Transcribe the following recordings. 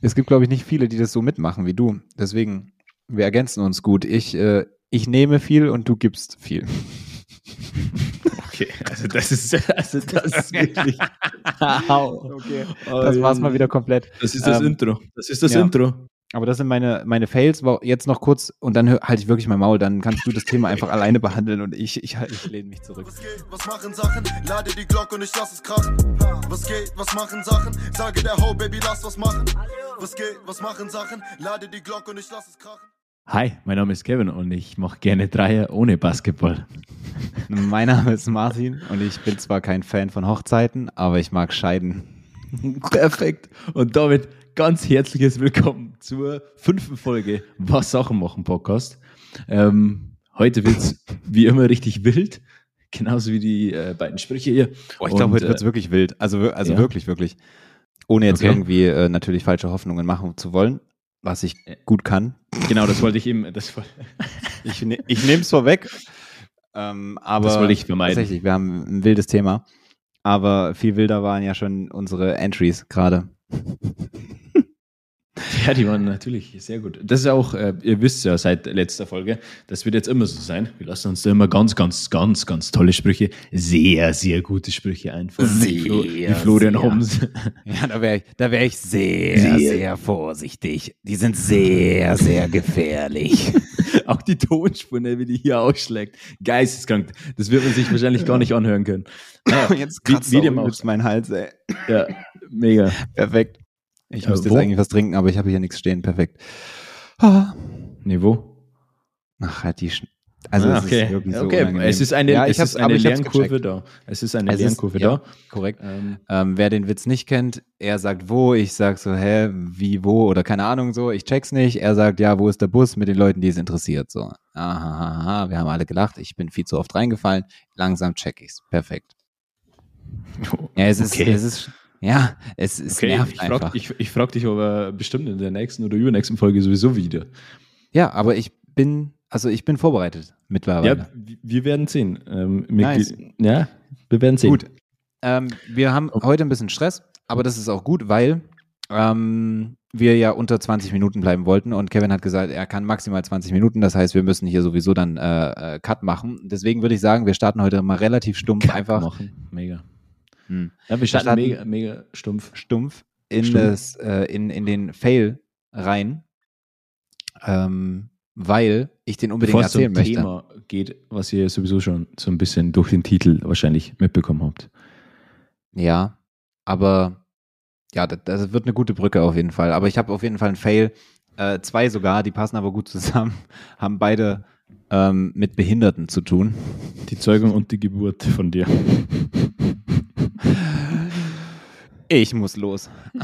es gibt, glaube ich, nicht viele, die das so mitmachen wie du. Deswegen, wir ergänzen uns gut. Ich, äh, ich nehme viel und du gibst viel. Okay, also das ist, also das ist wirklich. okay. Das war's mal wieder komplett. Das ist das ähm, Intro. Das ist das ja. Intro. Aber das sind meine, meine Fails. Jetzt noch kurz und dann halte ich wirklich mein Maul. Dann kannst du das Thema einfach alleine behandeln und ich, ich, ich lehne mich zurück. Was geht, was machen Sachen? Lade die Glocke und ich lass es krachen. Was geht, was machen Sachen? Sage der Ho, Baby, lass was machen. Was geht, was machen Sachen? Lade die Glocke und ich lass es krachen. Hi, mein Name ist Kevin und ich mache gerne Dreier ohne Basketball. mein Name ist Martin und ich bin zwar kein Fan von Hochzeiten, aber ich mag Scheiden. Perfekt. Und damit ganz herzliches Willkommen zur fünften Folge Was Sachen machen Podcast. Ähm, heute wird es wie immer richtig wild, genauso wie die äh, beiden Sprüche hier. Oh, ich glaube, heute wird es äh, wirklich wild. Also, also ja. wirklich, wirklich. Ohne jetzt okay. irgendwie äh, natürlich falsche Hoffnungen machen zu wollen, was ich gut kann. Genau, das wollte ich eben. Das ich ne, ich nehme es vorweg. Ähm, aber das wollte ich vermeiden. Tatsächlich, wir haben ein wildes Thema. Aber viel wilder waren ja schon unsere Entries gerade. Ja, die waren natürlich sehr gut. Das ist auch, äh, ihr wisst ja seit letzter Folge, das wird jetzt immer so sein. Wir lassen uns da immer ganz, ganz, ganz, ganz tolle Sprüche, sehr, sehr gute Sprüche einfallen. Sehr, wie Florian sehr. Holmes. Ja, da wäre ich, da wär ich sehr, sehr, sehr vorsichtig. Die sind sehr, sehr gefährlich. auch die Tonspur, wie die hier ausschlägt. Geisteskrank. Das wird man sich wahrscheinlich gar nicht anhören können. Naja, jetzt kratzt wie, wie mein Hals, ey. Ja, mega. Perfekt. Ich müsste jetzt eigentlich was trinken, aber ich habe hier nichts stehen. Perfekt. Ah. Niveau? Ach, halt die. Sch also ah, okay. es ist wirklich so okay. Es ist eine, ja, es ist eine Lernkurve da. Es ist eine es Lernkurve ist, da. Ja, korrekt. Ähm, ähm, wer den Witz nicht kennt, er sagt wo, ich sag so, hä, wie, wo oder keine Ahnung so, ich check's nicht. Er sagt, ja, wo ist der Bus mit den Leuten, die es interessiert? So, aha, aha, wir haben alle gelacht, ich bin viel zu oft reingefallen, langsam check ich's. Perfekt. Ja, es ist, okay. es ist ja, es, es okay, nervt ich einfach. Frag, ich, ich frage dich aber bestimmt in der nächsten oder übernächsten Folge sowieso wieder. Ja, aber ich bin, also ich bin vorbereitet mittlerweile. Ja, wir werden sehen. Ähm, nice. Ja, wir werden sehen. Gut. Ähm, wir haben okay. heute ein bisschen Stress, aber das ist auch gut, weil ähm, wir ja unter 20 Minuten bleiben wollten und Kevin hat gesagt, er kann maximal 20 Minuten, das heißt, wir müssen hier sowieso dann äh, äh Cut machen. Deswegen würde ich sagen, wir starten heute mal relativ stumpf Cut einfach. Machen. Mega. Hm. Ja, wir starten, starten mega, mega stumpf. Stumpf in, stumpf. Das, äh, in, in den Fail rein, ähm, weil ich den unbedingt Bevor erzählen möchte. Thema geht, was ihr sowieso schon so ein bisschen durch den Titel wahrscheinlich mitbekommen habt. Ja, aber ja, das, das wird eine gute Brücke auf jeden Fall. Aber ich habe auf jeden Fall einen Fail, äh, zwei sogar, die passen aber gut zusammen, haben beide ähm, mit Behinderten zu tun. Die Zeugung und die Geburt von dir. Ich muss los.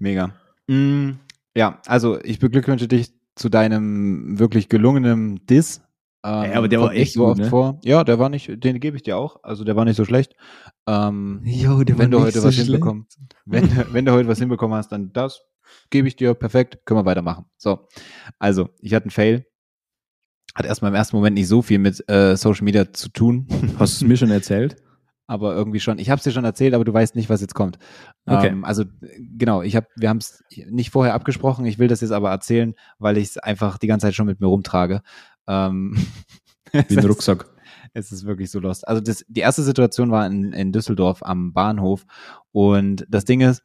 Mega. Mm, ja, also ich beglückwünsche dich zu deinem wirklich gelungenen Diss. Ähm, ja, aber der war echt so oft ne? vor. Ja, der war nicht, den gebe ich dir auch. Also der war nicht so schlecht. Ähm, jo, wenn du heute so was hinbekommst, wenn, wenn du heute was hinbekommen hast, dann das gebe ich dir perfekt. Können wir weitermachen. So, also ich hatte einen Fail. Hat erstmal im ersten Moment nicht so viel mit äh, Social Media zu tun. Hast du es mir schon erzählt? aber irgendwie schon. Ich habe es dir schon erzählt, aber du weißt nicht, was jetzt kommt. Okay. Ähm, also genau, ich habe, wir haben es nicht vorher abgesprochen. Ich will das jetzt aber erzählen, weil ich es einfach die ganze Zeit schon mit mir rumtrage. Ähm, Wie ein Rucksack. Es ist wirklich so lost. Also das, die erste Situation war in, in Düsseldorf am Bahnhof und das Ding ist,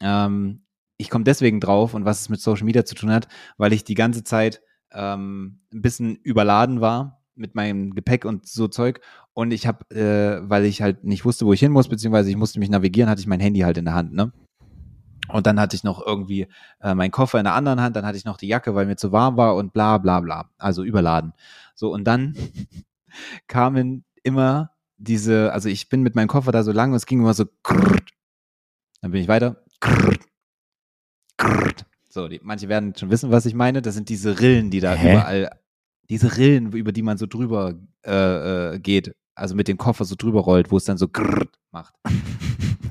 ähm, ich komme deswegen drauf und was es mit Social Media zu tun hat, weil ich die ganze Zeit ähm, ein bisschen überladen war mit meinem Gepäck und so Zeug. Und ich habe, äh, weil ich halt nicht wusste, wo ich hin muss, beziehungsweise ich musste mich navigieren, hatte ich mein Handy halt in der Hand, ne? Und dann hatte ich noch irgendwie äh, meinen Koffer in der anderen Hand, dann hatte ich noch die Jacke, weil mir zu warm war und bla bla bla. Also überladen. So, und dann kamen immer diese, also ich bin mit meinem Koffer da so lang und es ging immer so krrrt. Dann bin ich weiter. Krrrt. Krrrt. So, die, manche werden schon wissen, was ich meine. Das sind diese Rillen, die da Hä? überall diese Rillen, über die man so drüber äh, äh, geht, also mit dem Koffer so drüber rollt, wo es dann so grrrt macht.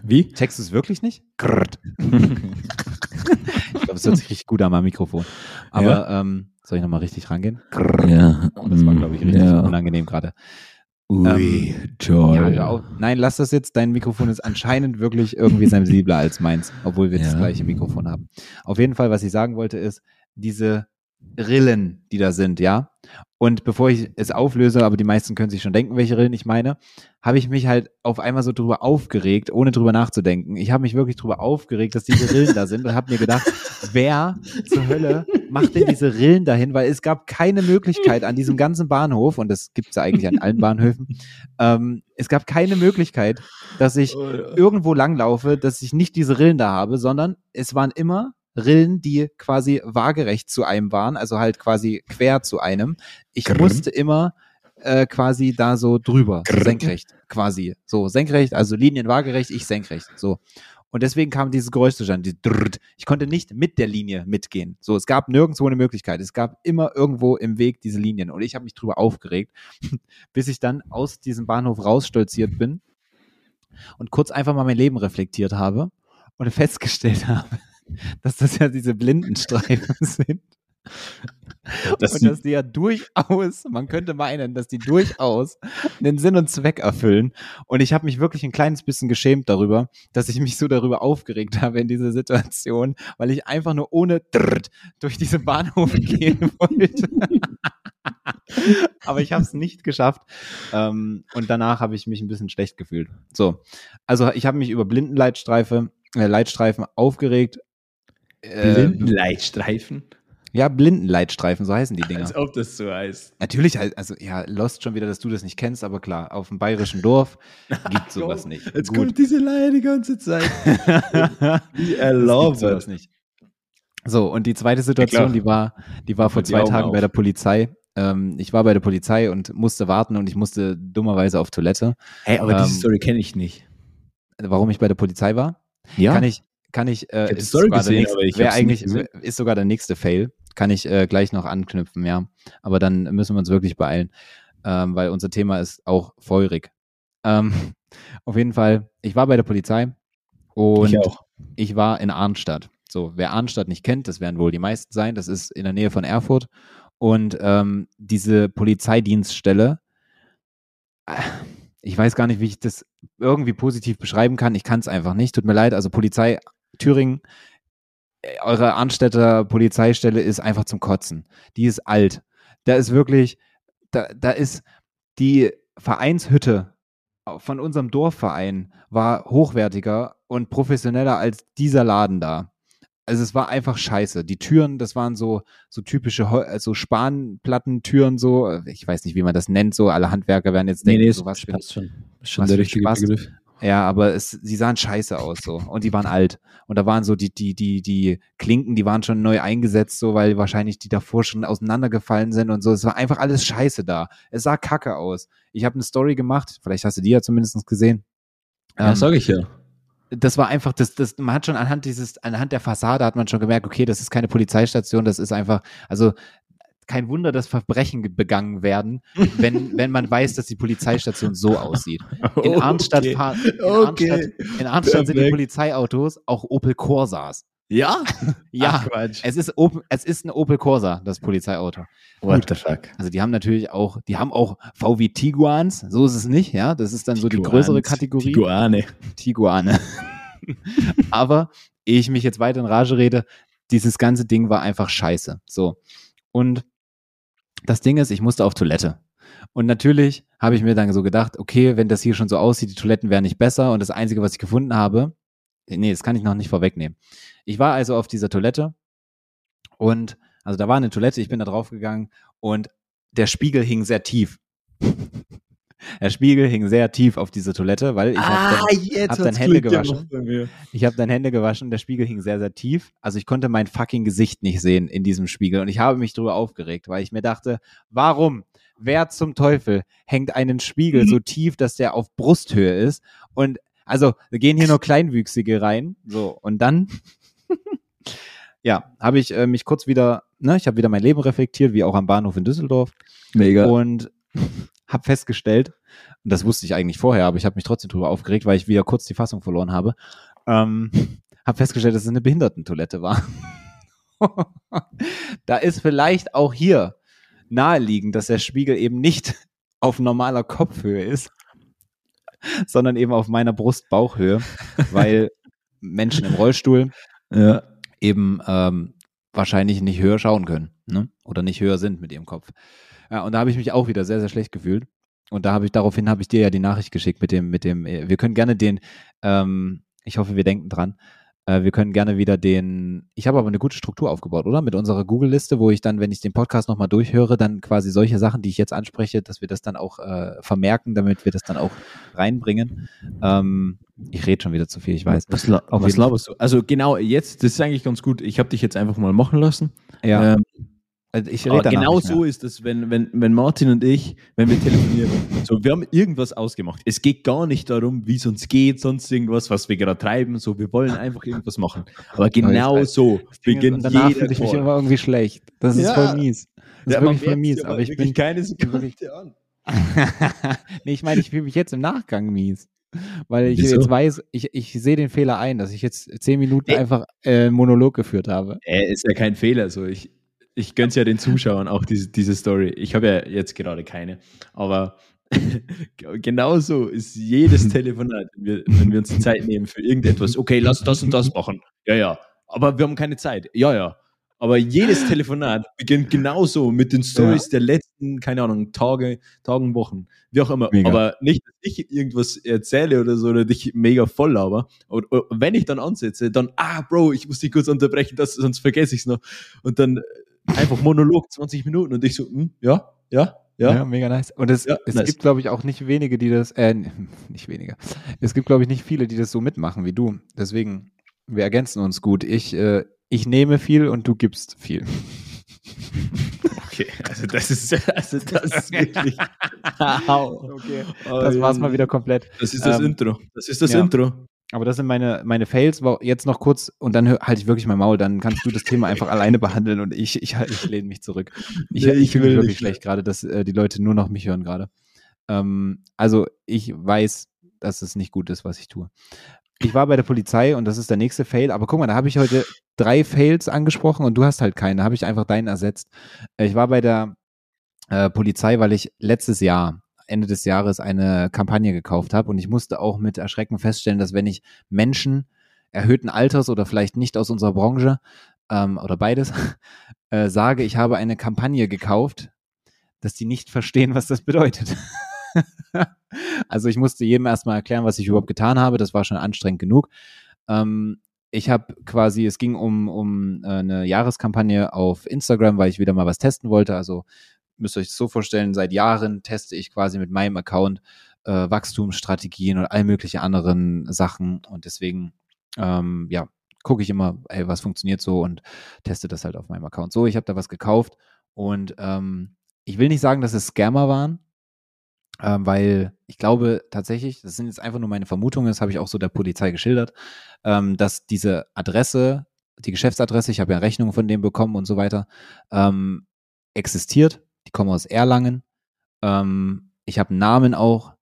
Wie? Checkst du es wirklich nicht? Grrrt. ich glaube, es hört sich richtig gut an am Mikrofon. Aber ja. ähm, soll ich nochmal richtig rangehen? Grrrt. Ja. Und das war, glaube ich, richtig ja. unangenehm gerade. Ui, Ähm, toll. Ja. Nein, lass das jetzt. Dein Mikrofon ist anscheinend wirklich irgendwie sensibler als meins, obwohl wir das Ja. gleiche Mikrofon haben. Auf jeden Fall, was ich sagen wollte, ist, diese Rillen, die da sind, ja. Und bevor ich es auflöse, aber die meisten können sich schon denken, welche Rillen ich meine, habe ich mich halt auf einmal so drüber aufgeregt, ohne drüber nachzudenken. Ich habe mich wirklich drüber aufgeregt, dass diese Rillen da sind und habe mir gedacht, wer zur Hölle macht denn diese Rillen dahin? Weil es gab keine Möglichkeit an diesem ganzen Bahnhof, und das gibt es ja eigentlich an allen Bahnhöfen, ähm, es gab keine Möglichkeit, dass ich Oh, ja. irgendwo langlaufe, dass ich nicht diese Rillen da habe, sondern es waren immer Rillen, die quasi waagerecht zu einem waren, also halt quasi quer zu einem. Ich Grrr. musste immer äh, quasi da so drüber, so Grrr. senkrecht, quasi. So senkrecht, also Linien waagerecht, ich senkrecht. So. Und deswegen kam dieses Geräusch zustande. dieses Drrrt. Ich konnte nicht mit der Linie mitgehen. So, es gab nirgendwo eine Möglichkeit. Es gab immer irgendwo im Weg diese Linien. Und ich habe mich drüber aufgeregt, bis ich dann aus diesem Bahnhof rausstolziert bin und kurz einfach mal mein Leben reflektiert habe und festgestellt habe, dass das ja diese Blindenstreifen sind. Das und dass die ja durchaus, man könnte meinen, dass die durchaus einen Sinn und Zweck erfüllen. Und ich habe mich wirklich ein kleines bisschen geschämt darüber, dass ich mich so darüber aufgeregt habe in dieser Situation, weil ich einfach nur ohne Drrrt durch diesen Bahnhof gehen wollte. Aber ich habe es nicht geschafft. Ähm, und danach habe ich mich ein bisschen schlecht gefühlt. So, also ich habe mich über Blindenleitstreife, äh, Leitstreifen aufgeregt. Äh, Blindenleitstreifen. ja, Blindenleitstreifen, so heißen die Dinger. Als ob das so heißt. Natürlich, halt, also ja, lost schon wieder, dass du das nicht kennst, aber klar, auf dem bayerischen Dorf gibt sowas nicht. Jetzt Gut. kommt diese Leier die ganze Zeit. Wie gibt sowas erlaubt. nicht. So, und die zweite Situation, die war, die war vor Die zwei Augen Tagen auf. bei der Polizei. Ähm, ich war bei der Polizei und musste warten und ich musste dummerweise auf Toilette. Hey, aber diese Ähm, Story kenne ich nicht. Warum ich bei der Polizei war? Ja? Kann ich, kann ich, äh, Ich ist Story sogar der gesehen, nächste- aber ich eigentlich, ist sogar der nächste Fail. Kann ich äh, gleich noch anknüpfen, ja. Aber dann müssen wir uns wirklich beeilen, ähm, weil unser Thema ist auch feurig. Ähm, auf jeden Fall, ich war bei der Polizei und ich auch. ich war in Arnstadt. So, wer Arnstadt nicht kennt, das werden wohl die meisten sein, das ist in der Nähe von Erfurt. Und ähm, diese Polizeidienststelle, äh, ich weiß gar nicht, wie ich das irgendwie positiv beschreiben kann. Ich kann es einfach nicht. Tut mir leid. Also Polizei Thüringen, äh, eure Arnstädter Polizeistelle ist einfach zum Kotzen. Die ist alt. Da ist wirklich, da, da ist die Vereinshütte von unserem Dorfverein war hochwertiger und professioneller als dieser Laden da. Also es war einfach scheiße. Die Türen, das waren so so typische Hol- äh, so Spanplattentüren so, ich weiß nicht, wie man das nennt, so alle Handwerker werden jetzt denken, so was für passt schon. Ist schon der richtige. Begriff. Ja, aber es, sie sahen scheiße aus so und die waren alt und da waren so die die die die Klinken, die waren schon neu eingesetzt so, weil wahrscheinlich die davor schon auseinandergefallen sind und so. Es war einfach alles scheiße da. Es sah kacke aus. Ich habe eine Story gemacht, vielleicht hast du die ja zumindest gesehen. Ja, Ähm, sag ich ja. das war einfach, das, das, man hat schon anhand dieses, anhand der Fassade hat man schon gemerkt, okay, das ist keine Polizeistation, das ist einfach, also kein Wunder, dass Verbrechen ge- begangen werden, wenn, wenn man weiß, dass die Polizeistation so aussieht. In Arnstadt, Okay. fahren, in Okay. Arnstadt, in Arnstadt sind die. Polizeiautos auch Opel Corsas. Ja? Ja, Ach, es ist, Opel, es ist ein Opel Corsa, das Polizeiauto. What the fuck? Also die haben natürlich auch, die haben auch VW Tiguans, so ist es nicht, ja, das ist dann so die größere Tiguans. Kategorie. Tiguane. Tiguane. Aber ehe ich mich jetzt weiter in Rage rede, dieses ganze Ding war einfach scheiße. So. Und das Ding ist, ich musste auf Toilette. Und natürlich habe ich mir dann so gedacht, okay, wenn das hier schon so aussieht, die Toiletten wären nicht besser. Und das Einzige, was ich gefunden habe, nee, das kann ich noch nicht vorwegnehmen. Ich war also auf dieser Toilette und, also da war eine Toilette, ich bin da drauf gegangen und der Spiegel hing sehr tief. Der Spiegel hing sehr tief auf dieser Toilette, weil ich dann, Ah, jetzt hab dann Hände gewaschen. ich habe dann Hände gewaschen, der Spiegel hing sehr, sehr tief. Also ich konnte mein fucking Gesicht nicht sehen in diesem Spiegel. Und ich habe mich darüber aufgeregt, weil ich mir dachte, warum? Wer zum Teufel hängt einen Spiegel so tief, dass der auf Brusthöhe ist? Und also wir gehen hier nur Kleinwüchsige rein. So, und dann, ja, habe ich äh, mich kurz wieder, ne, ich habe wieder mein Leben reflektiert, wie auch am Bahnhof in Düsseldorf Mega. und habe festgestellt, und das wusste ich eigentlich vorher, aber ich habe mich trotzdem drüber aufgeregt, weil ich wieder kurz die Fassung verloren habe, ähm, habe festgestellt, dass es eine Behindertentoilette war. da ist vielleicht auch hier naheliegend, dass der Spiegel eben nicht auf normaler Kopfhöhe ist, sondern eben auf meiner Brust-Bauchhöhe, weil Menschen im Rollstuhl Ja. eben ähm, wahrscheinlich nicht höher schauen können ne? oder nicht höher sind mit ihrem Kopf. Ja, und da habe ich mich auch wieder sehr, sehr schlecht gefühlt. Und da habe ich daraufhin habe ich dir ja die Nachricht geschickt mit dem, mit dem, äh, wir können gerne den, ähm, ich hoffe, wir denken dran, äh, wir können gerne wieder den, ich habe aber eine gute Struktur aufgebaut, oder? Mit unserer Google-Liste, wo ich dann, wenn ich den Podcast nochmal durchhöre, dann quasi solche Sachen, die ich jetzt anspreche, dass wir das dann auch äh, vermerken, damit wir das dann auch reinbringen. Ähm, ich rede schon wieder zu viel, ich weiß. Was, was laberst du? Also genau, jetzt, das ist eigentlich ganz gut. Ich habe dich jetzt einfach mal machen lassen. Ja, Ähm, also ich rede genau so ist es, wenn, wenn, wenn Martin und ich, wenn wir telefonieren. So, wir haben irgendwas ausgemacht. Es geht gar nicht darum, wie es uns geht, sonst irgendwas, was wir gerade treiben. So, wir wollen einfach irgendwas machen. Aber genau so beginnt Und danach jeder fühle ich mich immer irgendwie schlecht. Das ist Ja. voll mies. Das Ja, ist wirklich voll mies. Aber ich bin. keine Sekunde wirklich- an. nee, ich meine, ich fühle mich jetzt im Nachgang mies. Weil ich Wieso? jetzt weiß, ich, ich sehe den Fehler ein, dass ich jetzt zehn Minuten Nee. einfach äh, einen Monolog geführt habe. Äh, ist ja kein Fehler. So, ich, ich gönn's ja den Zuschauern auch diese, diese Story. Ich habe ja jetzt gerade keine. Aber genauso ist jedes Telefonat, wenn wir, wenn wir uns die Zeit nehmen für irgendetwas. Okay, lass das und das machen. Ja, ja. Aber wir haben keine Zeit. Ja, ja. Aber jedes Telefonat beginnt genauso mit den Stories der letzten, keine Ahnung, Tage, Tagen, Wochen, wie auch immer. Mega. Aber nicht, dass ich irgendwas erzähle oder so oder dich mega voll laber. Und, und wenn ich dann ansetze, dann, ah, Bro, ich muss dich kurz unterbrechen, das, sonst vergesse ich es noch. Und dann einfach Monolog, 20 Minuten und ich so, hm, ja, ja, ja. mega nice. Und es, Ja, es nice. gibt, glaube ich, auch nicht wenige, die das, äh, nicht wenige. Es gibt, glaube ich, nicht viele, die das so mitmachen wie du. Deswegen, wir ergänzen uns gut. Ich, äh, ich nehme viel und du gibst viel. Okay, also das ist, also das ist wirklich. Okay. Das war's mal wieder komplett. Das ist das Ähm, Intro. Das ist das ja. Intro. Aber das sind meine, meine Fails. Jetzt noch kurz und dann halte ich wirklich mein Maul. Dann kannst du das Thema einfach alleine behandeln und ich, ich, ich lehne mich zurück. Ich, Nee, ich ich fühle mich wirklich schlecht gerade, dass äh, die Leute nur noch mich hören gerade. Ähm, also ich weiß, dass es nicht gut ist, was ich tue. Ich war bei der Polizei und das ist der nächste Fail. Aber guck mal, da habe ich heute drei Fails angesprochen und du hast halt keine. Da habe ich einfach deinen ersetzt. Äh, Ich war bei der äh, Polizei, weil ich letztes Jahr, Ende des Jahres, eine Kampagne gekauft habe und ich musste auch mit Erschrecken feststellen, dass wenn ich Menschen erhöhten Alters oder vielleicht nicht aus unserer Branche ähm, oder beides äh, sage, ich habe eine Kampagne gekauft, dass die nicht verstehen, was das bedeutet. also ich musste jedem erstmal erklären, was ich überhaupt getan habe. Das war schon anstrengend genug. Ähm, ich habe quasi, es ging um, um äh, eine Jahreskampagne auf Instagram, weil ich wieder mal was testen wollte. Also müsst euch das so vorstellen, seit Jahren teste ich quasi mit meinem Account äh, Wachstumsstrategien und all mögliche anderen Sachen. Und deswegen, ähm, ja, gucke ich immer, ey, was funktioniert so und teste das halt auf meinem Account. So, ich habe da was gekauft und ähm, ich will nicht sagen, dass es Scammer waren, ähm, weil ich glaube tatsächlich, das sind jetzt einfach nur meine Vermutungen, das habe ich auch so der Polizei geschildert, ähm, dass diese Adresse, die Geschäftsadresse, ich habe ja Rechnungen von dem bekommen und so weiter, ähm, existiert. Die kommen aus Erlangen. Ähm, ich habe einen Namen auch.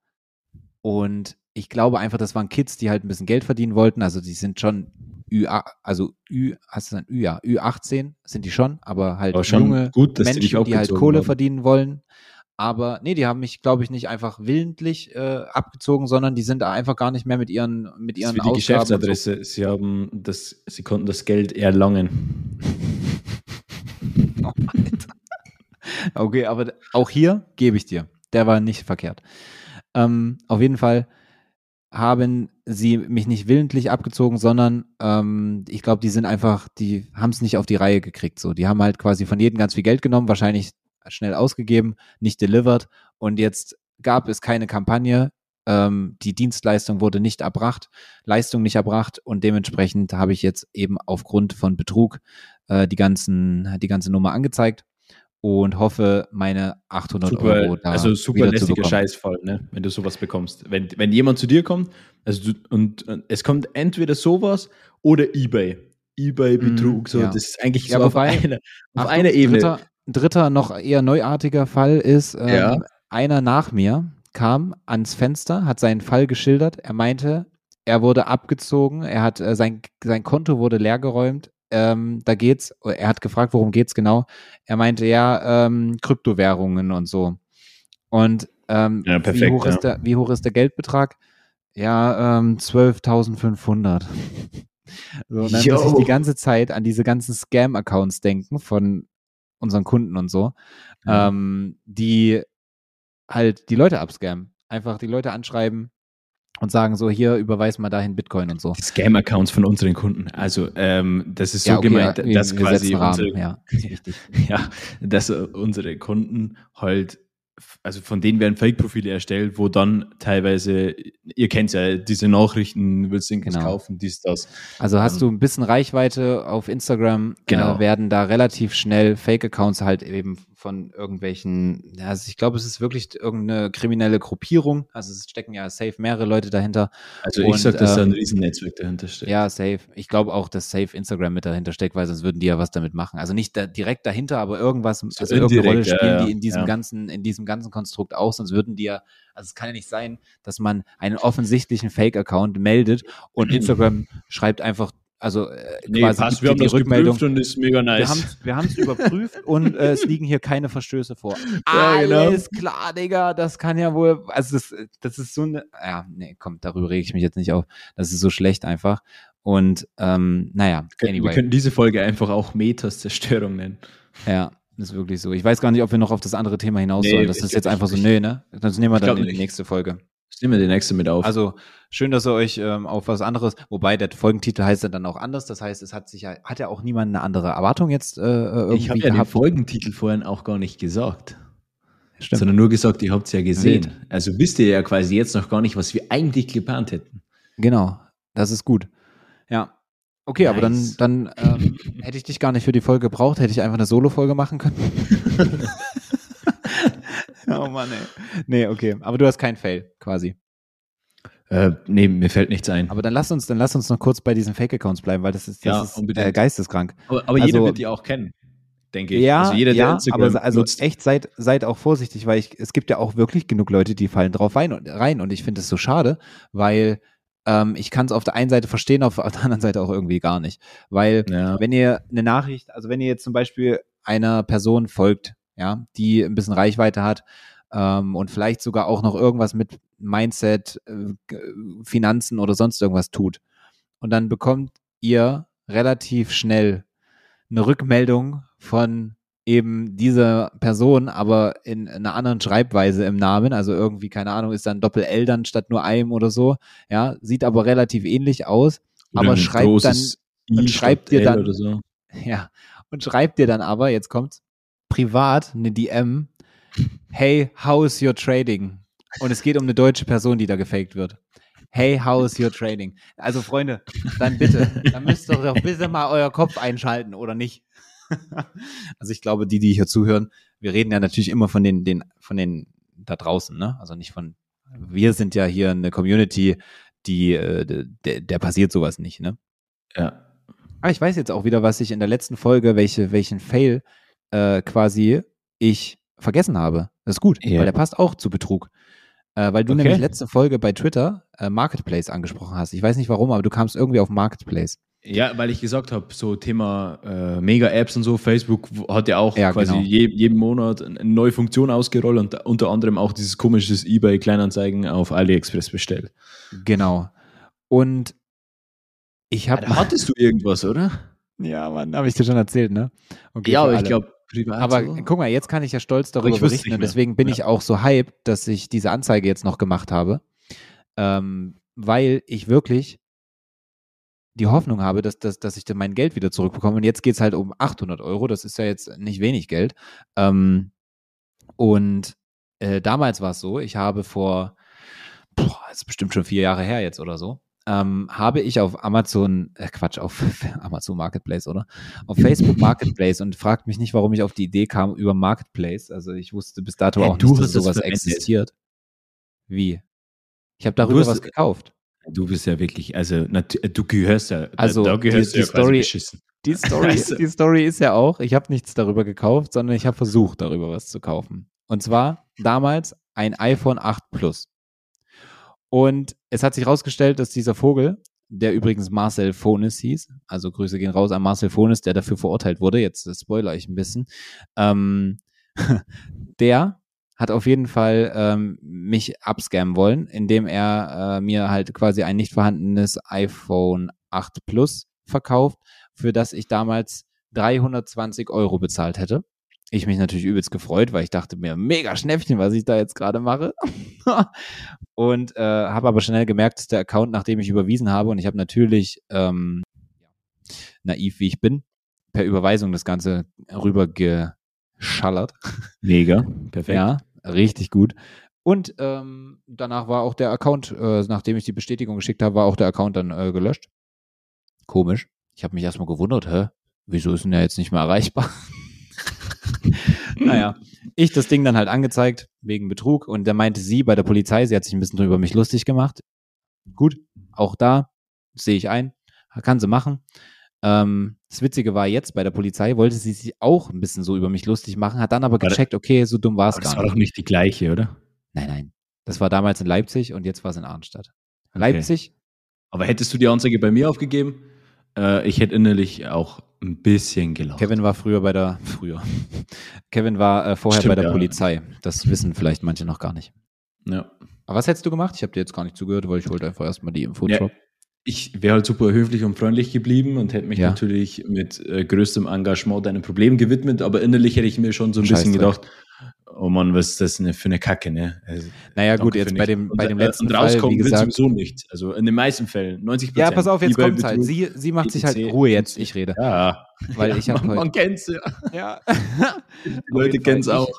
Und ich glaube einfach, das waren Kids, die halt ein bisschen Geld verdienen wollten. Also die sind schon Ü, also Ü, hast du dann Ü, ja, Ü18 sind die schon, aber halt Aber schon junge gut, dass die Menschen, die halt Kohle haben. verdienen wollen. Aber nee, die haben mich, glaube ich, nicht einfach willentlich äh, abgezogen, sondern die sind einfach gar nicht mehr mit ihren, mit Das ihren ist wie die Ausgaben und so. Geschäftsadresse. Sie haben das, sie konnten das Geld erlangen. Oh, Alter. Okay, aber auch hier gebe ich dir. Der war nicht verkehrt. Ähm, auf jeden Fall haben sie mich nicht willentlich abgezogen, sondern ähm, ich glaube, die sind einfach, die haben es nicht auf die Reihe gekriegt. So, die haben halt quasi von jedem ganz viel Geld genommen, wahrscheinlich schnell ausgegeben, nicht delivered und jetzt gab es keine Kampagne. Ähm, die Dienstleistung wurde nicht erbracht, Leistung nicht erbracht und dementsprechend habe ich jetzt eben aufgrund von Betrug äh, die ganzen, die ganze Nummer angezeigt und hoffe, meine 800 Euro da also super lästiger. Scheißfall, ne? wenn du sowas bekommst. Wenn, wenn jemand zu dir kommt also du, und, und es kommt entweder sowas oder Ebay. Ebay-Betrug, Mm, so, ja. das ist eigentlich Ja, so auf, einer, auf Achtung, einer Ebene. Dritter, dritter, noch eher neuartiger Fall ist, ähm, Ja. einer nach mir kam ans Fenster, hat seinen Fall geschildert. Er meinte, er wurde abgezogen, er hat äh, sein, sein Konto wurde leergeräumt. Ähm, da geht's, er hat gefragt, worum geht's genau. Er meinte, ja, ähm, Kryptowährungen und so. Und ähm, Ja, perfekt, wie, hoch ja. ist der, wie hoch ist der Geldbetrag? Ja, ähm, 12.500. so, und dann Yo. muss ich die ganze Zeit an diese ganzen Scam-Accounts denken von unseren Kunden und so, Ja. ähm, die halt die Leute abscammen. Einfach die Leute anschreiben und sagen so, hier überweis mal dahin Bitcoin und so. Scam-Accounts von unseren Kunden. Also, ähm, das ist so okay, gemeint, ja, dass quasi setzen Rahmen, unsere, ja, ja, dass äh, unsere Kunden halt, also von denen werden Fake-Profile erstellt, wo dann teilweise, ihr kennt ja diese Nachrichten, willst du irgendwas Genau. kaufen, dies, das. Also hast Ähm, du ein bisschen Reichweite auf Instagram, Genau. äh, werden da relativ schnell Fake-Accounts halt eben von irgendwelchen, ja, also ich glaube, es ist wirklich irgendeine kriminelle Gruppierung. Also es stecken ja safe mehrere Leute dahinter. Also Und, ich sag, dass da ein ähm, Riesennetzwerk dahinter steht. Ja, safe. Ich glaube auch, dass safe Instagram mit dahinter steckt, weil sonst würden die ja was damit machen. Also nicht da, direkt dahinter, aber irgendwas, also irgendeine Rolle ja, spielen ja, die in diesem ja. ganzen, in diesem ganzen Konstrukt auch, sonst würden die ja, also es kann ja nicht sein, dass man einen offensichtlichen Fake-Account meldet und Instagram schreibt einfach, also äh, Nee, quasi passt, wir haben das Rückmeldung. und ist mega Wir nice. haben wir haben's überprüft und äh, es liegen hier keine Verstöße vor. Ja, genau. Alles klar, Digga, das kann ja wohl, also das, das ist so eine, ja, nee, komm, darüber rege ich mich jetzt nicht auf. Das ist so schlecht einfach. Und ähm, naja, Wir anyway, können diese Folge einfach auch Metas Zerstörung nennen. ja, ist wirklich so. Ich weiß gar nicht, ob wir noch auf das andere Thema hinaus Nee, sollen. Das ist jetzt einfach so, nee, ne? Das nehmen wir dann in die nächste Folge. Das nehmen wir die nächste mit auf. Also schön, dass ihr euch ähm, auf was anderes, wobei der Folgentitel heißt ja dann auch anders. Das heißt, es hat sich ja, hat ja auch niemand eine andere Erwartung jetzt äh, irgendwie ich habe ja den. Folgentitel vorhin auch gar nicht gesagt. Stimmt. Sondern nur gesagt, ihr habt es ja gesehen. Wild. Also wisst ihr ja quasi jetzt noch gar nicht, was wir eigentlich geplant hätten. Genau, das ist gut. Ja. Okay, aber dann, Nice. dann ähm, hätte ich dich gar nicht für die Folge gebraucht, hätte ich einfach eine Solo-Folge machen können. oh Mann, ey. Nee, okay. Aber du hast kein Fail, quasi. Äh, nee, mir fällt nichts ein. Aber dann lass uns, dann lass uns noch kurz bei diesen Fake-Accounts bleiben, weil das ist, das Ja, ist unbedingt. äh, geisteskrank. Aber, aber jeder also- wird die auch kennen, denke ich. Ja, also jeder, der ja, Instagram aber also nutzt. echt seid, seid auch vorsichtig, weil ich, es gibt ja auch wirklich genug Leute, die fallen drauf rein und, rein und ich finde es so schade, weil ähm, ich kann es auf der einen Seite verstehen, auf der anderen Seite auch irgendwie gar nicht. Weil Ja. wenn ihr eine Nachricht, also wenn ihr jetzt zum Beispiel einer Person folgt, ja, die ein bisschen Reichweite hat ähm, und vielleicht sogar auch noch irgendwas mit Mindset, äh, Finanzen oder sonst irgendwas tut, und dann bekommt ihr relativ schnell eine Rückmeldung von eben dieser Person, aber in einer anderen Schreibweise im Namen, also irgendwie, keine Ahnung, ist dann Doppel-L dann statt nur einem oder so, ja, sieht aber relativ ähnlich aus, Oder aber schreibt und I schreibt L dann- so. ja, und schreibt dir dann aber, jetzt kommt's, privat eine DM, hey, how is your trading? Und es geht um eine deutsche Person, die da gefaked wird. Hey, how is your trading? Also Freunde, dann bitte, dann müsst ihr doch bitte mal euer Kopf einschalten oder nicht. also ich glaube, die, die hier zuhören, wir reden ja natürlich immer von den, den, von den da draußen, ne? Also nicht von, wir sind ja hier eine Community, die, äh, der, der passiert sowas nicht, ne? Ja. Ah, ich weiß jetzt auch wieder, was ich in der letzten Folge, welche, welchen Fail äh, quasi ich vergessen habe. Das ist gut, Ja. weil der passt auch zu Betrug. Äh, weil du Okay. nämlich letzte Folge bei Twitter äh, Marketplace angesprochen hast. Ich weiß nicht warum, aber du kamst irgendwie auf Marketplace. Ja, weil ich gesagt habe, so Thema äh, Mega-Apps und so, Facebook hat ja auch Ja, quasi genau. je, jeden Monat eine neue Funktion ausgerollt und unter anderem auch dieses komisches Ebay-Kleinanzeigen auf AliExpress bestellt. Genau. Und ich habe Da hattest du irgendwas, oder? Ja, Mann, habe ich dir schon erzählt, ne? Okay, ja, aber ich glaube, privat. Aber so. guck mal, jetzt kann ich ja stolz darüber berichten und deswegen bin Ja. ich auch so hyped, dass ich diese Anzeige jetzt noch gemacht habe, ähm, weil ich wirklich die Hoffnung habe, dass, dass, dass ich dann mein Geld wieder zurückbekomme. Und jetzt geht's halt um 800 Euro, das ist ja jetzt nicht wenig Geld. Ähm, und äh, damals war es so, ich habe vor, boah, ist bestimmt schon vier Jahre her jetzt oder so, ähm, habe ich auf Amazon, äh, Quatsch, auf Amazon Marketplace, oder? Auf Facebook Marketplace und fragt mich nicht, warum ich auf die Idee kam über Marketplace. Also ich wusste bis dato Hä, auch nicht, dass sowas verwendet? existiert. Wie? Ich habe darüber was gekauft. Du bist ja wirklich, also du gehörst ja, Also, da, da gehörst die- ja die quasi Story- beschissen. Die Story, Also- die Story ist ja auch, ich habe nichts darüber gekauft, sondern ich habe versucht, darüber was zu kaufen. Und zwar damals ein iPhone 8 Plus. Und es hat sich herausgestellt, dass dieser Vogel, der übrigens Marcel Fonis hieß, also Grüße gehen raus an Marcel Fonis, der dafür verurteilt wurde, jetzt spoiler ich ein bisschen, ähm, der hat auf jeden Fall ähm, mich abscammen wollen, indem er äh, mir halt quasi ein nicht vorhandenes iPhone 8 Plus verkauft, für das ich damals 320 Euro bezahlt hätte. Ich mich natürlich übelst gefreut, weil ich dachte mir, mega Schnäppchen, was ich da jetzt gerade mache. und äh, habe aber schnell gemerkt, dass der Account, nachdem ich überwiesen habe, und ich habe natürlich, ähm, naiv wie ich bin, per Überweisung das Ganze rübergeschallert. Mega, perfekt. Ja, richtig gut. Und ähm, danach war auch der Account, äh, nachdem ich die Bestätigung geschickt habe, war auch der Account dann äh, gelöscht. Komisch. Ich habe mich erstmal gewundert, hä? Wieso ist denn der jetzt nicht mehr erreichbar? naja, ich das Ding dann halt angezeigt wegen Betrug und da meinte sie bei der Polizei, sie hat sich ein bisschen drüber mich lustig gemacht. Gut, auch da sehe ich ein, kann sie machen. Ähm, das Witzige war jetzt bei der Polizei, wollte sie sich auch ein bisschen so über mich lustig machen, hat dann aber gecheckt, okay, so dumm war es gar Das nicht. war doch nicht die gleiche, oder? Nein, nein. Das war damals in Leipzig und jetzt war es in Arnstadt. Leipzig, Aber hättest du die Anzeige bei mir aufgegeben, äh, ich hätte innerlich auch ein bisschen gelacht. Kevin war früher bei der, früher. Kevin war äh, vorher Stimmt, bei der ja. Polizei. Das wissen vielleicht manche noch gar nicht. Ja. Aber was hättest du gemacht? Ich habe dir jetzt gar nicht zugehört, weil ich wollte einfach erstmal die Info Ja. Ich wäre halt super höflich und freundlich geblieben und hätte mich Ja. natürlich mit äh, größtem Engagement deinem Problem gewidmet, aber innerlich hätte ich mir schon so ein bisschen gedacht, oh Mann, was ist das für eine Kacke, ne? Also, Naja, gut, jetzt bei dem, und, bei dem äh, letzten und Fall, wie rauskommen wird gesagt. sowieso nichts. Also in den meisten Fällen, 90 Ja, pass auf, jetzt kommt's halt. Sie, sie macht sich halt. Ruhe jetzt, ich rede. Ja, Weil ja, ich hab man, heute- man kennt's ja. Ja. Die Leute Fall. kennen's auch.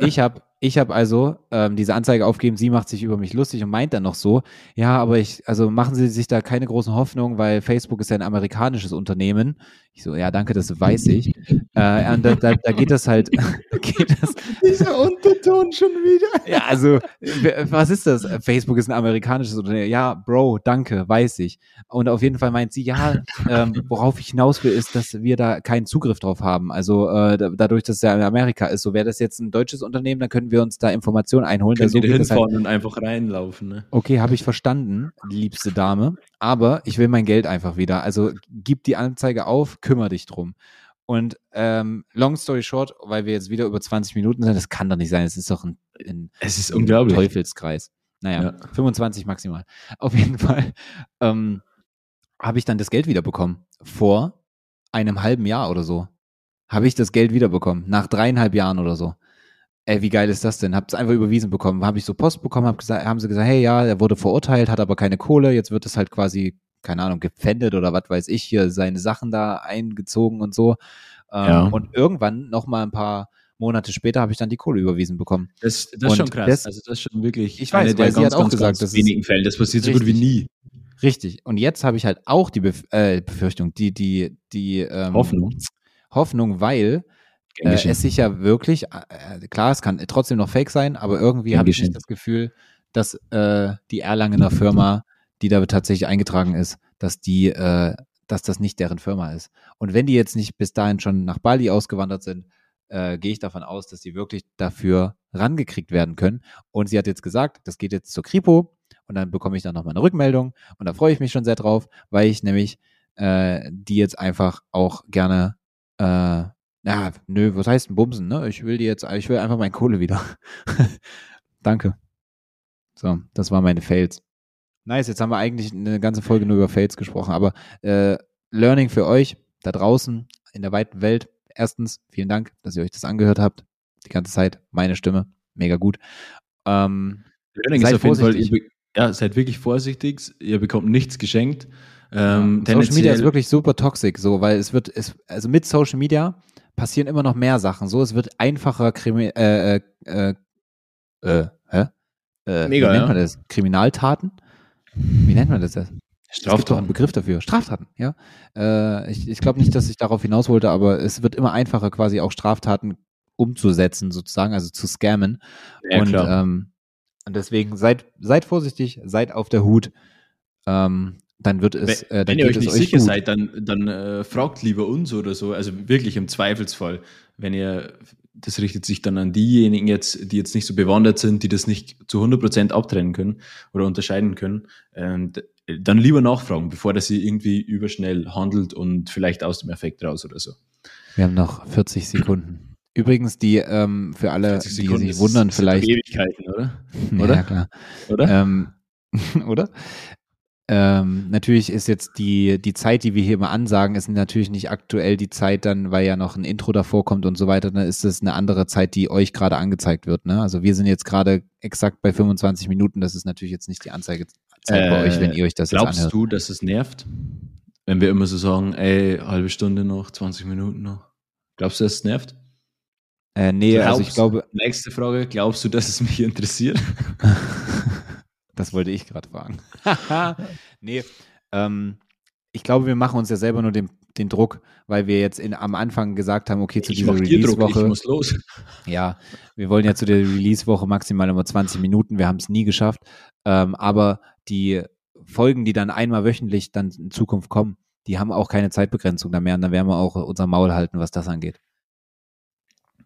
Ich habe ich hab also ähm, diese Anzeige aufgegeben, sie macht sich über mich lustig und meint dann noch so, ja, aber ich, also machen Sie sich da keine großen Hoffnungen, weil Facebook ist ja ein amerikanisches Unternehmen. Ich so, ja, danke, das weiß ich. Äh, und da, da, da geht das halt, geht das, Dieser Unterton schon wieder. ja, also, was ist das? Facebook ist ein amerikanisches Unternehmen. Ja, Bro, danke, weiß ich. Und auf jeden Fall meint sie, ja, ähm, worauf ich hinaus will, ist, dass wir da keinen Zugriff drauf haben. Also äh, da, dadurch, dass es ja in Amerika ist, so wäre das jetzt ein deutsches Unternehmen, dann könnten wir uns da Informationen einholen. Können so halt. hinfahren und einfach reinlaufen, ne? Okay, habe ich verstanden, liebste Dame. Aber ich will mein Geld einfach wieder. Also gib die Anzeige auf, kümmere dich drum. Und ähm, long story short, weil wir jetzt wieder über 20 Minuten sind, das kann doch nicht sein. Es ist doch ein, ein Es ist ein unglaublich. Teufelskreis. Naja, Ja. 25 maximal. Auf jeden Fall ähm, habe ich dann das Geld wiederbekommen. Vor einem halben Jahr oder so. Habe ich das Geld wiederbekommen. Nach dreieinhalb Jahren oder so. Ey, wie geil ist das denn? Hab's einfach überwiesen bekommen. Habe ich so Post bekommen, hab gesagt, haben sie gesagt, hey, ja, er wurde verurteilt, hat aber keine Kohle. Jetzt wird es halt quasi, keine Ahnung, gepfändet oder was weiß ich, hier seine Sachen da eingezogen und so. Ähm, Ja. Und irgendwann, noch mal ein paar Monate später, habe ich dann die Kohle überwiesen bekommen. Das, das ist schon krass. das- also das ist schon wirklich Ich weiß, weil sie hat auch gesagt, das ist- wenigen Fällen. Das passiert so gut wie Richtig. nie. Richtig. Und jetzt habe ich halt auch die Bef äh, Befürchtung, die, die, die ähm, Hoffnung. Hoffnung, weil äh, es sich ja wirklich, äh, klar, es kann trotzdem noch fake sein, aber irgendwie habe ich nicht das Gefühl, dass äh, die Erlangener Firma, die da tatsächlich eingetragen ist, dass die, äh, dass das nicht deren Firma ist. Und wenn die jetzt nicht bis dahin schon nach Bali ausgewandert sind, äh, gehe ich davon aus, dass die wirklich dafür rangekriegt werden können. Und sie hat jetzt gesagt, das geht jetzt zur Kripo und dann bekomme ich dann nochmal eine Rückmeldung und da freue ich mich schon sehr drauf, weil ich nämlich äh, die jetzt einfach auch gerne, äh, ja, nö, was heißt ein Bumsen, ne? Ich will die jetzt, ich will einfach meine Kohle wieder. Danke. So, das waren meine Fails. Nice, jetzt haben wir eigentlich eine ganze Folge nur über Fails gesprochen, aber äh, Learning für euch da draußen in der weiten Welt. Erstens, vielen Dank, dass ihr euch das angehört habt. Die ganze Zeit. Meine Stimme. Mega gut. Ähm, Learning Seid ist auf jeden Fall, vorsichtig. ihr, ja, seid wirklich vorsichtig. Ihr bekommt nichts geschenkt. Ähm, Social Media ist wirklich super toxisch, so, weil es wird, es, also mit Social Media passieren immer noch mehr Sachen. So, es wird einfacher, Krimi äh, äh, äh, äh, hä? Äh, Mega, wie nennt ja. man das? Kriminaltaten? Wie nennt man das? Es gibt doch einen Straftaten. Begriff dafür. Straftaten, ja. Äh, ich ich glaube nicht, dass ich darauf hinaus wollte, aber es wird immer einfacher, quasi auch Straftaten umzusetzen, sozusagen, also zu scammen. Ja, und, ähm, und deswegen seid, seid vorsichtig, seid auf der Hut. Ähm, dann wird es, Wenn, äh, dann wenn ihr euch nicht euch sicher gut. seid, dann, dann äh, fragt lieber uns oder so. Also wirklich im Zweifelsfall. Wenn ihr, das richtet sich dann an diejenigen jetzt, die jetzt nicht so bewandert sind, die das nicht zu 100% abtrennen können oder unterscheiden können, ähm, d- dann lieber nachfragen, bevor dass ihr irgendwie überschnell handelt und vielleicht aus dem Effekt raus oder so. Wir haben noch 40 Sekunden. Übrigens, die ähm, für alle, die sich wundern, vielleicht. Ewigkeiten, oder? Oder? Ja, klar. Oder? Ähm, oder? Ähm, natürlich ist jetzt die, die Zeit, die wir hier mal ansagen, ist natürlich nicht aktuell die Zeit dann, weil ja noch ein Intro davor kommt und so weiter, dann ist es eine andere Zeit, die euch gerade angezeigt wird. Ne? Also wir sind jetzt gerade exakt bei 25 Minuten, das ist natürlich jetzt nicht die Anzeigezeit äh, bei euch, wenn ihr euch das jetzt anhört. Glaubst du, dass es nervt, wenn wir immer so sagen, ey, halbe Stunde noch, 20 Minuten noch? Glaubst du, dass es nervt? Äh, nee, glaubst, also ich glaube. Nächste Frage, glaubst du, dass es mich interessiert? Das wollte ich gerade fragen. nee, ähm, ich glaube, wir machen uns ja selber nur den, den Druck, weil wir jetzt in, am Anfang gesagt haben, okay, zu ich dieser Release-Woche. Ich muss los. Ja, wir wollen ja zu der Release-Woche maximal immer 20 Minuten. Wir haben es nie geschafft. Ähm, aber die Folgen, die dann einmal wöchentlich dann in Zukunft kommen, die haben auch keine Zeitbegrenzung da mehr. Und dann werden wir auch unser Maul halten, was das angeht.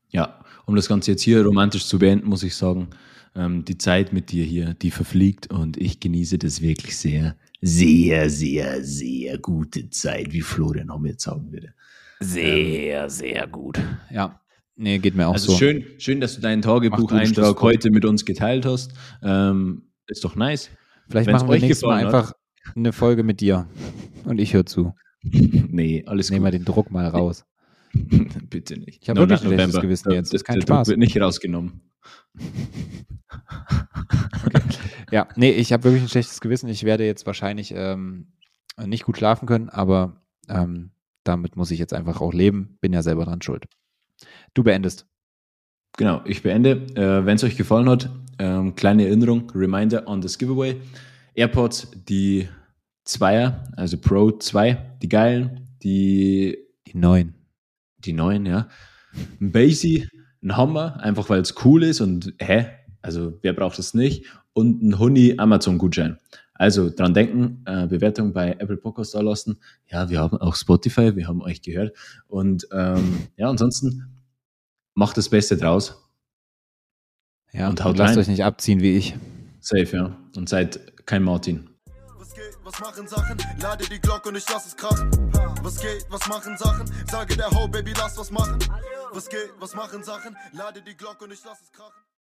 Ja, um das Ganze jetzt hier romantisch zu beenden, muss ich sagen, ähm, die Zeit mit dir hier, die verfliegt und ich genieße das wirklich sehr. Sehr, sehr, sehr gute Zeit, wie Florian Homm jetzt sagen würde. Sehr, sehr gut. Ja. Nee, geht mir auch also so. Schön, schön, dass du deinen Tagebucheintrag heute mit uns geteilt hast. Ähm, ist doch nice. Vielleicht Wenn's machen wir nächstes Mal einfach eine Folge mit dir und ich höre zu. nee, alles Nehmen wir den Druck mal raus. Bitte nicht. Ich habe no, wirklich ein schlechtes Gewissen jetzt. Das ist kein der Spaß. Druck wird nicht rausgenommen. Okay. Ja, nee, ich habe wirklich ein schlechtes Gewissen. Ich werde jetzt wahrscheinlich ähm, nicht gut schlafen können, aber ähm, damit muss ich jetzt einfach auch leben. Bin ja selber dran schuld. Du beendest. Genau, ich beende. Äh, Wenn es euch gefallen hat, ähm, kleine Erinnerung, Reminder on this Giveaway. AirPods, die Zweier, also Pro 2, die geilen, die. Die neuen. Die neuen, ja. Basie, ein Hammer, einfach weil es cool ist und hä, also wer braucht es nicht? Und ein Honey Amazon-Gutschein. Also dran denken, äh, Bewertung bei Apple Podcast da lassen. Ja, wir haben auch Spotify, wir haben euch gehört. Und ähm, ja, ansonsten macht das Beste draus. Ja, und, und lasst euch nicht abziehen wie ich. Safe, ja. Und seid kein Martin. Was machen Sachen? Lade die Glocke und ich lass es krachen. Was geht? Was machen Sachen? Sage der Ho, Baby, lass was machen. Was geht? Was machen Sachen? Lade die Glocke und ich lass es krachen.